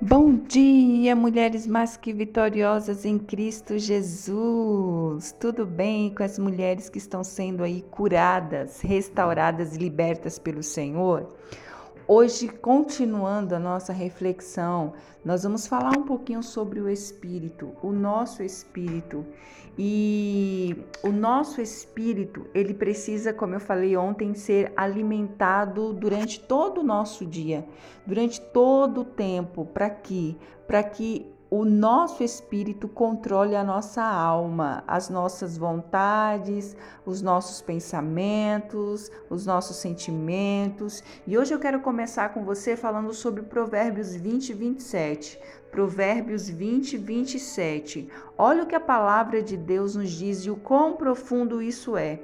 Bom dia, mulheres mais que vitoriosas em Cristo Jesus. Tudo bem com as mulheres que estão sendo aí curadas, restauradas e libertas pelo Senhor? Hoje, continuando a nossa reflexão, nós vamos falar um pouquinho sobre o espírito, o nosso espírito. E o nosso espírito, ele precisa, como eu falei ontem, ser alimentado durante todo o nosso dia, durante todo o tempo, para que para que o nosso espírito controle a nossa alma, as nossas vontades, os nossos pensamentos, os nossos sentimentos. E hoje eu quero começar com você falando sobre Provérbios 20 e 27. Provérbios 20 e 27. Olha o que a palavra de Deus nos diz e o quão profundo isso é.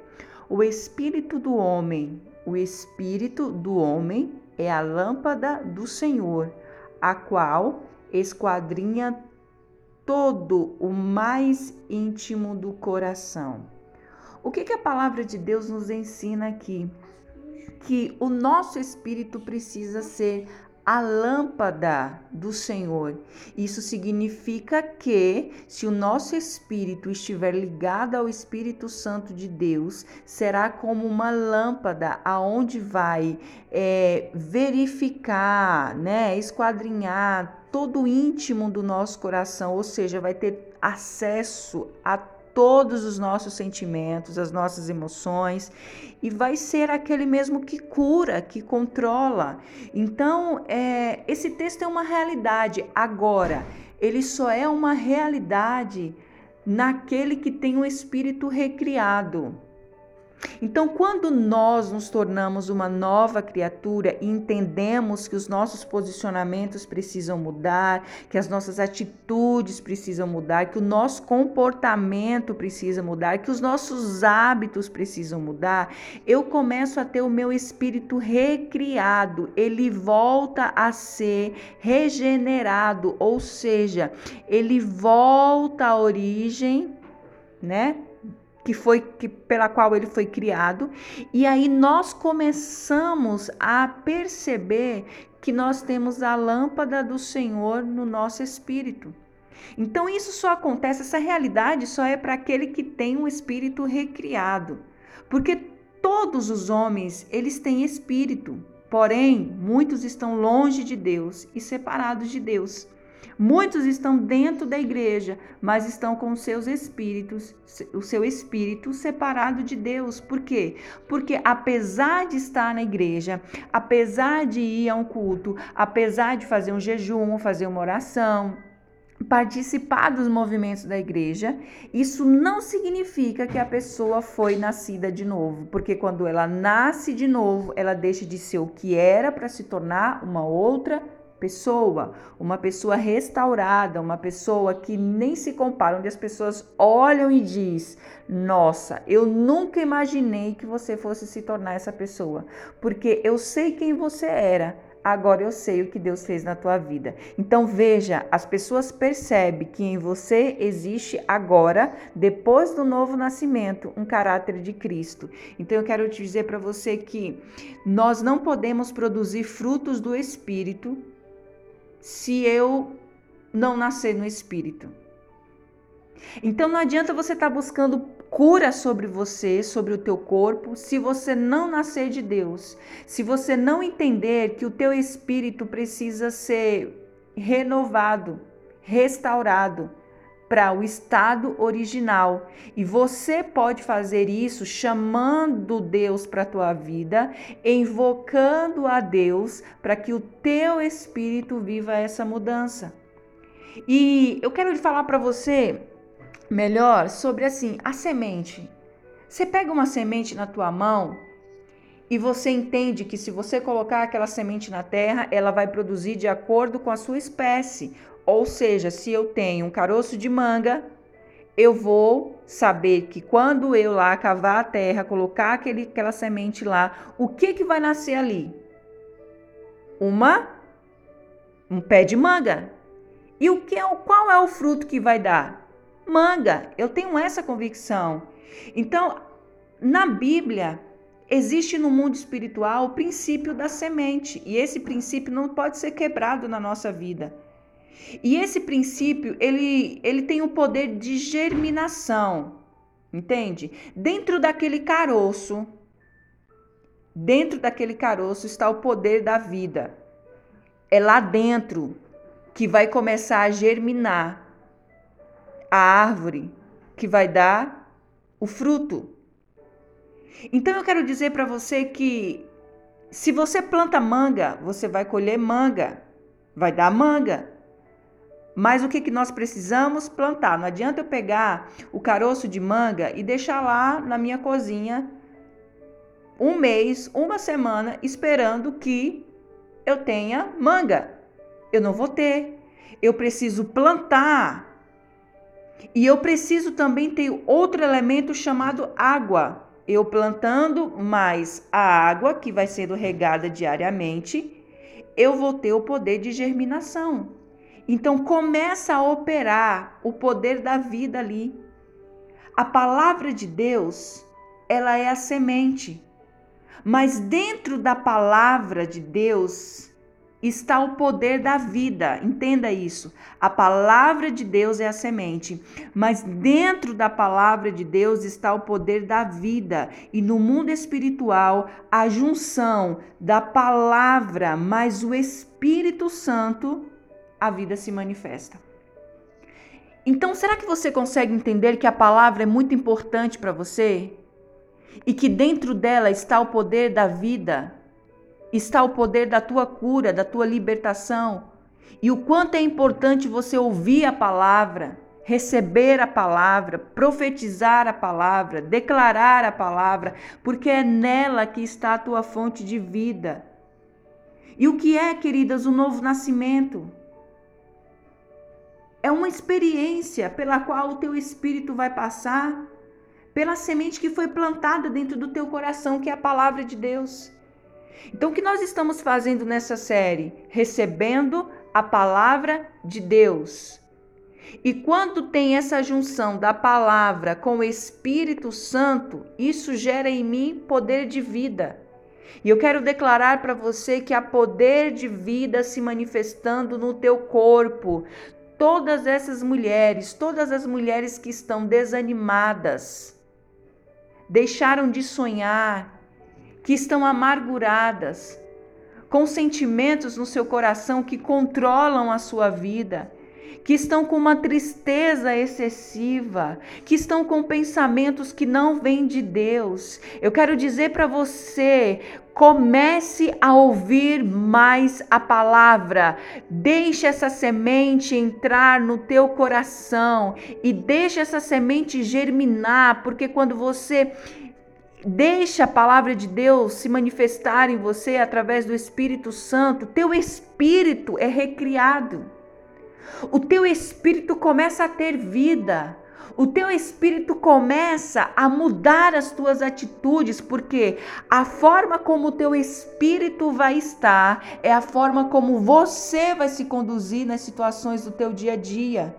O espírito do homem, o espírito do homem é a lâmpada do Senhor, a qual esquadrinha todo o mais íntimo do coração. O que, que a palavra de Deus nos ensina aqui? Que o nosso espírito precisa ser a lâmpada do Senhor. Isso significa que, se o nosso espírito estiver ligado ao Espírito Santo de Deus, será como uma lâmpada aonde vai é, verificar, né, esquadrinhar todo o íntimo do nosso coração, ou seja, vai ter acesso a todos os nossos sentimentos, as nossas emoções, e vai ser aquele mesmo que cura, que controla. Então, é, esse texto é uma realidade. Agora, ele só é uma realidade naquele que tem o um espírito recriado. Então, quando nós nos tornamos uma nova criatura e entendemos que os nossos posicionamentos precisam mudar, que as nossas atitudes precisam mudar, que o nosso comportamento precisa mudar, que os nossos hábitos precisam mudar, eu começo a ter o meu espírito recriado, ele volta a ser regenerado, ou seja, ele volta à origem, né? Que foi que, pela qual ele foi criado, e aí nós começamos a perceber que nós temos a lâmpada do Senhor no nosso espírito. Então isso só acontece, essa realidade só é para aquele que tem um espírito recriado. Porque todos os homens, eles têm espírito. Porém, muitos estão longe de Deus e separados de Deus. Muitos estão dentro da igreja, mas estão com seus espíritos, o seu espírito separado de Deus. Por quê? Porque apesar de estar na igreja, apesar de ir a um culto, apesar de fazer um jejum, fazer uma oração, participar dos movimentos da igreja, isso não significa que a pessoa foi nascida de novo, porque quando ela nasce de novo, ela deixa de ser o que era para se tornar uma outra pessoa, uma pessoa restaurada, uma pessoa que nem se compara, onde as pessoas olham e diz: "Nossa, eu nunca imaginei que você fosse se tornar essa pessoa, porque eu sei quem você era, agora eu sei o que Deus fez na tua vida. Então veja, as pessoas percebem que em você existe agora, depois do novo nascimento, um caráter de Cristo. Então eu quero te dizer para você que nós não podemos produzir frutos do Espírito se eu não nascer no espírito. Então não adianta você estar tá buscando cura sobre você, sobre o teu corpo, se você não nascer de Deus. Se você não entender que o teu espírito precisa ser renovado, restaurado para o estado original. E você pode fazer isso chamando Deus para a tua vida, invocando a Deus para que o teu espírito viva essa mudança. E eu quero falar para você melhor sobre assim, a semente. Você pega uma semente na tua mão e você entende que se você colocar aquela semente na terra, ela vai produzir de acordo com a sua espécie. Ou seja, se eu tenho um caroço de manga, eu vou saber que quando eu lá cavar a terra, colocar aquele, aquela semente lá, o que que vai nascer ali? Uma um pé de manga. E o que é o qual é o fruto que vai dar? Manga. Eu tenho essa convicção. Então, na Bíblia, existe no mundo espiritual o princípio da semente, e esse princípio não pode ser quebrado na nossa vida. E esse princípio, ele, ele tem o poder de germinação, entende? Dentro daquele caroço, dentro daquele caroço está o poder da vida. É lá dentro que vai começar a germinar a árvore que vai dar o fruto. Então eu quero dizer para você que se você planta manga, você vai colher manga, vai dar manga. Mas o que, que nós precisamos? Plantar. Não adianta eu pegar o caroço de manga e deixar lá na minha cozinha um mês, uma semana, esperando que eu tenha manga. Eu não vou ter. Eu preciso plantar. E eu preciso também ter outro elemento chamado água. Eu plantando mais a água que vai sendo regada diariamente, eu vou ter o poder de germinação. Então começa a operar o poder da vida ali. A palavra de Deus, ela é a semente. Mas dentro da palavra de Deus está o poder da vida. Entenda isso. A palavra de Deus é a semente, mas dentro da palavra de Deus está o poder da vida. E no mundo espiritual, a junção da palavra mais o Espírito Santo, a vida se manifesta. Então, será que você consegue entender que a palavra é muito importante para você? E que dentro dela está o poder da vida? Está o poder da tua cura, da tua libertação. E o quanto é importante você ouvir a palavra, receber a palavra, profetizar a palavra, declarar a palavra, porque é nela que está a tua fonte de vida. E o que é, queridas, o novo nascimento? É uma experiência pela qual o teu espírito vai passar, pela semente que foi plantada dentro do teu coração, que é a palavra de Deus. Então, o que nós estamos fazendo nessa série? Recebendo a palavra de Deus. E quando tem essa junção da palavra com o Espírito Santo, isso gera em mim poder de vida. E eu quero declarar para você que há poder de vida se manifestando no teu corpo. Todas essas mulheres, todas as mulheres que estão desanimadas, deixaram de sonhar, que estão amarguradas, com sentimentos no seu coração que controlam a sua vida, que estão com uma tristeza excessiva, que estão com pensamentos que não vêm de Deus. Eu quero dizer para você, comece a ouvir mais a palavra. Deixe essa semente entrar no teu coração e deixe essa semente germinar, porque quando você Deixa a palavra de Deus se manifestar em você através do Espírito Santo. Teu espírito é recriado. O teu espírito começa a ter vida. O teu espírito começa a mudar as tuas atitudes, porque a forma como o teu espírito vai estar é a forma como você vai se conduzir nas situações do teu dia a dia.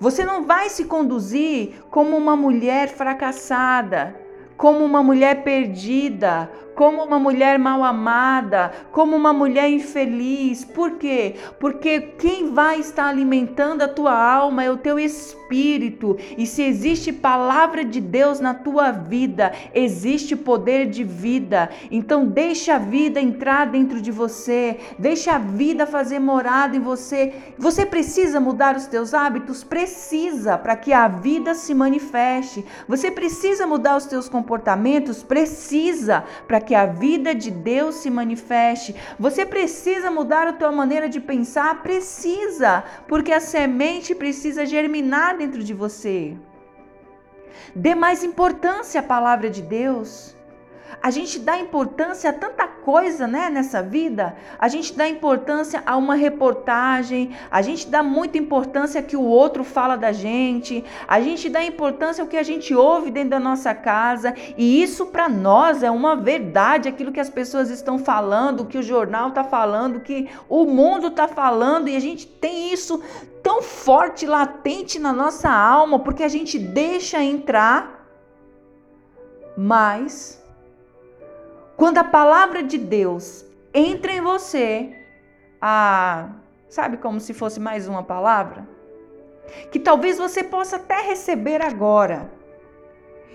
Você não vai se conduzir como uma mulher fracassada como uma mulher perdida, como uma mulher mal amada, como uma mulher infeliz. Por quê? Porque quem vai estar alimentando a tua alma é o teu espírito. E se existe palavra de Deus na tua vida, existe poder de vida. Então deixa a vida entrar dentro de você, deixa a vida fazer morada em você. Você precisa mudar os teus hábitos, precisa para que a vida se manifeste. Você precisa mudar os teus comportamentos, precisa para que que a vida de Deus se manifeste. Você precisa mudar a tua maneira de pensar? Precisa, porque a semente precisa germinar dentro de você. Dê mais importância à palavra de Deus. A gente dá importância a tanta coisa, né, nessa vida. A gente dá importância a uma reportagem, a gente dá muita importância que o outro fala da gente, a gente dá importância ao que a gente ouve dentro da nossa casa, e isso para nós é uma verdade, aquilo que as pessoas estão falando, que o jornal está falando, que o mundo está falando, e a gente tem isso tão forte, latente na nossa alma, porque a gente deixa entrar, mas quando a palavra de Deus entra em você, ah, Sabe como se fosse mais uma palavra? Que talvez você possa até receber agora.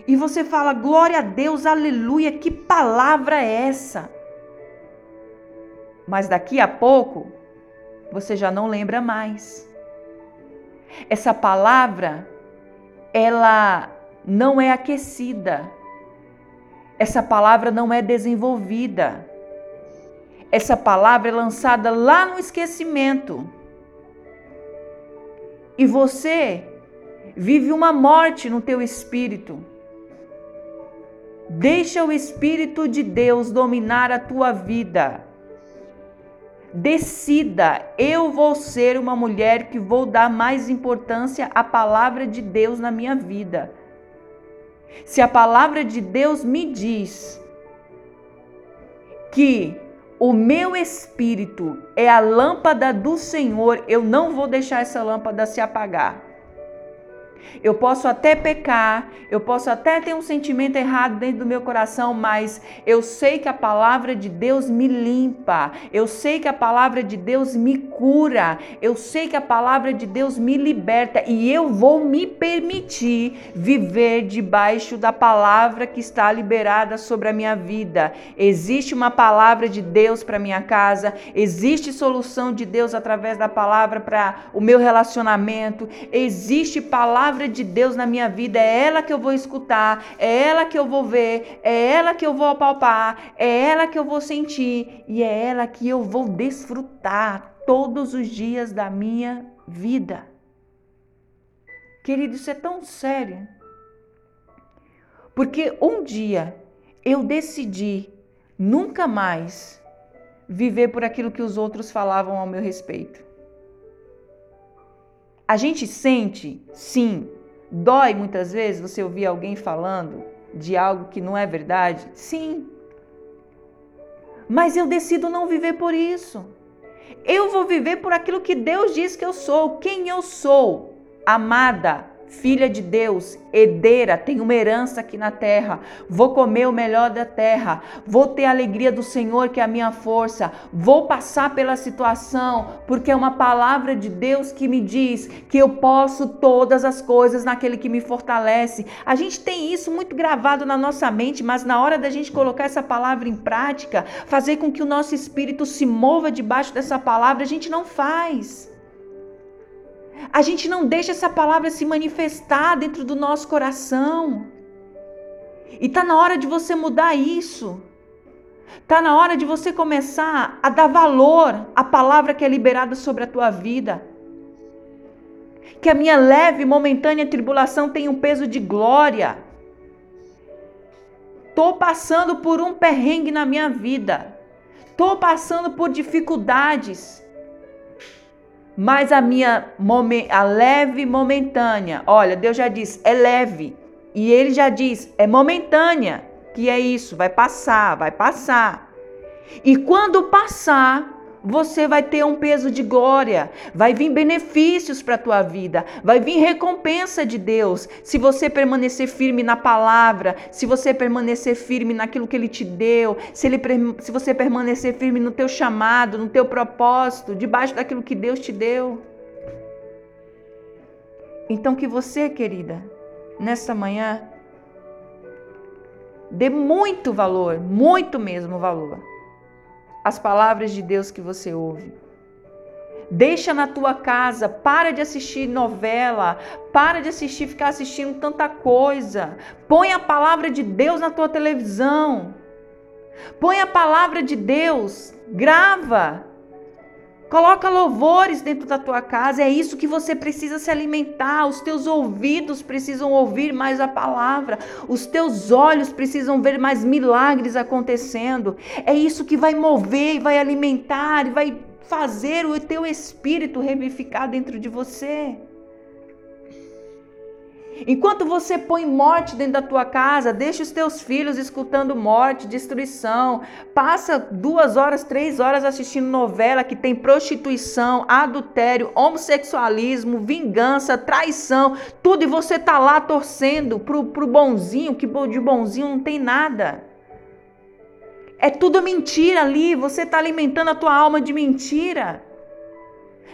E você fala, glória a Deus, aleluia, que palavra é essa? Mas daqui a pouco, você já não lembra mais. Essa palavra, ela não é aquecida. Essa palavra não é desenvolvida. Essa palavra é lançada lá no esquecimento. E você vive uma morte no teu espírito. Deixa o espírito de Deus dominar a tua vida. Decida, eu vou ser uma mulher que vou dar mais importância à palavra de Deus na minha vida. Se a palavra de Deus me diz que o meu espírito é a lâmpada do Senhor, eu não vou deixar essa lâmpada se apagar. Eu posso até pecar, eu posso até ter um sentimento errado dentro do meu coração, mas eu sei que a palavra de Deus me limpa, eu sei que a palavra de Deus me cura, eu sei que a palavra de Deus me liberta e eu vou me permitir viver debaixo da palavra que está liberada sobre a minha vida. Existe uma palavra de Deus para minha casa, existe solução de Deus através da palavra para o meu relacionamento, existe palavra palavra de Deus na minha vida, é ela que eu vou escutar, é ela que eu vou ver, é ela que eu vou apalpar, é ela que eu vou sentir e é ela que eu vou desfrutar todos os dias da minha vida. Querido, isso é tão sério. Porque um dia eu decidi nunca mais viver por aquilo que os outros falavam ao meu respeito. A gente sente, sim, dói muitas vezes você ouvir alguém falando de algo que não é verdade? Sim. Mas eu decido não viver por isso. Eu vou viver por aquilo que Deus diz que eu sou, quem eu sou, amada, filha de Deus, herdeira, tenho uma herança aqui na terra, vou comer o melhor da terra, vou ter a alegria do Senhor, que é a minha força, vou passar pela situação, porque é uma palavra de Deus que me diz que eu posso todas as coisas naquele que me fortalece. A gente tem isso muito gravado na nossa mente, mas na hora da gente colocar essa palavra em prática, fazer com que o nosso espírito se mova debaixo dessa palavra, a gente não faz. A gente não deixa essa palavra se manifestar dentro do nosso coração. E tá na hora de você mudar isso. Tá na hora de você começar a dar valor à palavra que é liberada sobre a tua vida. Que a minha leve momentânea tribulação tem um peso de glória. Tô passando por um perrengue na minha vida. Tô passando por dificuldades mas a minha a leve momentânea, olha, Deus já diz, é leve. E ele já diz, é momentânea, que é isso, vai passar, vai passar. E quando passar, você vai ter um peso de glória, vai vir benefícios para a tua vida, vai vir recompensa de Deus, se você permanecer firme na palavra, se você permanecer firme naquilo que ele te deu, se, ele, se você permanecer firme no teu chamado, no teu propósito, debaixo daquilo que Deus te deu. Então que você, querida, nesta manhã, dê muito valor, muito mesmo valor as palavras de Deus que você ouve. Deixa na tua casa, para de assistir novela, para de assistir, ficar assistindo tanta coisa. Põe a palavra de Deus na tua televisão. Põe a palavra de Deus, grava. Coloca louvores dentro da tua casa, é isso que você precisa se alimentar. Os teus ouvidos precisam ouvir mais a palavra, os teus olhos precisam ver mais milagres acontecendo. É isso que vai mover e vai alimentar e vai fazer o teu espírito revivificar dentro de você. Enquanto você põe morte dentro da tua casa, deixa os teus filhos escutando morte, destruição, passa duas horas, três horas assistindo novela que tem prostituição, adultério, homossexualismo, vingança, traição, tudo e você tá lá torcendo pro, pro bonzinho, que de bonzinho não tem nada. É tudo mentira ali, você está alimentando a tua alma de mentira.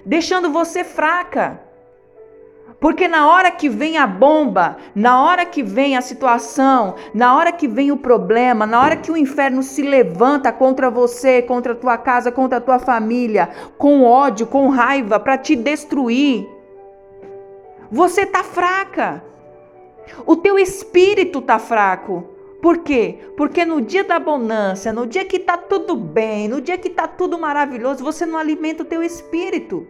deixando você fraca. Porque na hora que vem a bomba, na hora que vem a situação, na hora que vem o problema, na hora que o inferno se levanta contra você, contra a tua casa, contra a tua família, com ódio, com raiva, para te destruir, você tá fraca. O teu espírito tá fraco. Por quê? Porque no dia da bonança, no dia que tá tudo bem, no dia que tá tudo maravilhoso, você não alimenta o teu espírito.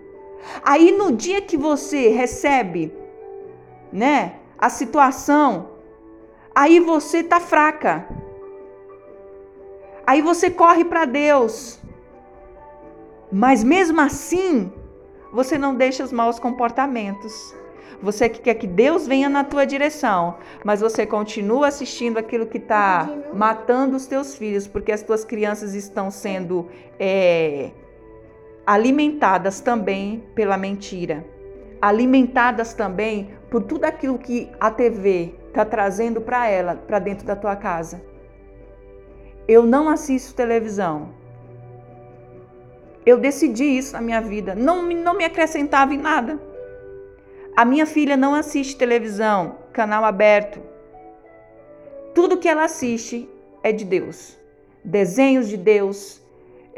Aí no dia que você recebe, né, a situação, aí você tá fraca. Aí você corre para Deus. Mas mesmo assim, você não deixa os maus comportamentos. Você que quer que Deus venha na tua direção, mas você continua assistindo aquilo que está matando os teus filhos, porque as tuas crianças estão sendo é, alimentadas também pela mentira, alimentadas também por tudo aquilo que a TV está trazendo para ela, para dentro da tua casa. Eu não assisto televisão. Eu decidi isso na minha vida. Não, não me acrescentava em nada. A minha filha não assiste televisão, canal aberto. Tudo que ela assiste é de Deus. Desenhos de Deus,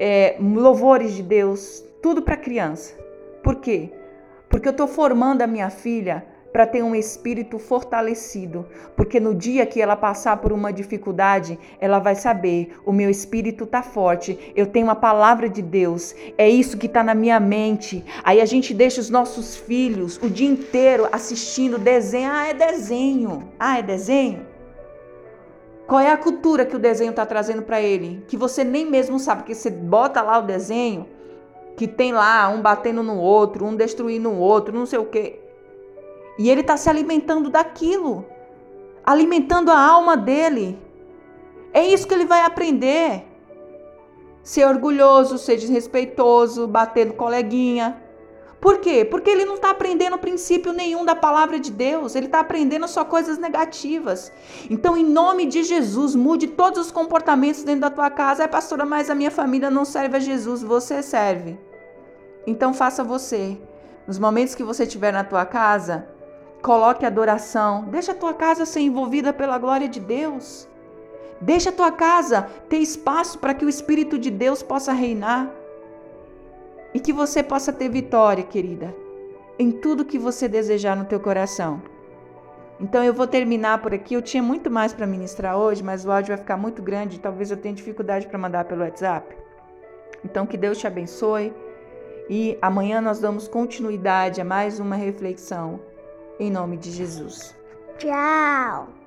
é, louvores de Deus, tudo para criança. Por quê? Porque eu estou formando a minha filha para ter um espírito fortalecido, porque no dia que ela passar por uma dificuldade, ela vai saber: o meu espírito está forte, eu tenho a palavra de Deus, é isso que está na minha mente. Aí a gente deixa os nossos filhos o dia inteiro assistindo desenho. Ah, é desenho. Ah, é desenho. Qual é a cultura que o desenho está trazendo para ele? Que você nem mesmo sabe, porque você bota lá o desenho, que tem lá um batendo no outro, um destruindo o outro, não sei o quê. E ele está se alimentando daquilo, alimentando a alma dele. É isso que ele vai aprender. Ser orgulhoso, ser desrespeitoso, bater no coleguinha. Por quê? Porque ele não está aprendendo princípio nenhum da palavra de Deus, ele está aprendendo só coisas negativas. Então, em nome de Jesus, mude todos os comportamentos dentro da tua casa. É, pastora, mas a minha família não serve a Jesus, você serve. Então, faça você. Nos momentos que você estiver na tua casa, Coloque adoração. Deixa a tua casa ser envolvida pela glória de Deus. Deixa a tua casa ter espaço para que o Espírito de Deus possa reinar. E que você possa ter vitória, querida, em tudo que você desejar no teu coração. Então eu vou terminar por aqui. Eu tinha muito mais para ministrar hoje, mas o áudio vai ficar muito grande. Talvez eu tenha dificuldade para mandar pelo WhatsApp. Então que Deus te abençoe. E amanhã nós damos continuidade a mais uma reflexão em nome de Jesus. Tchau!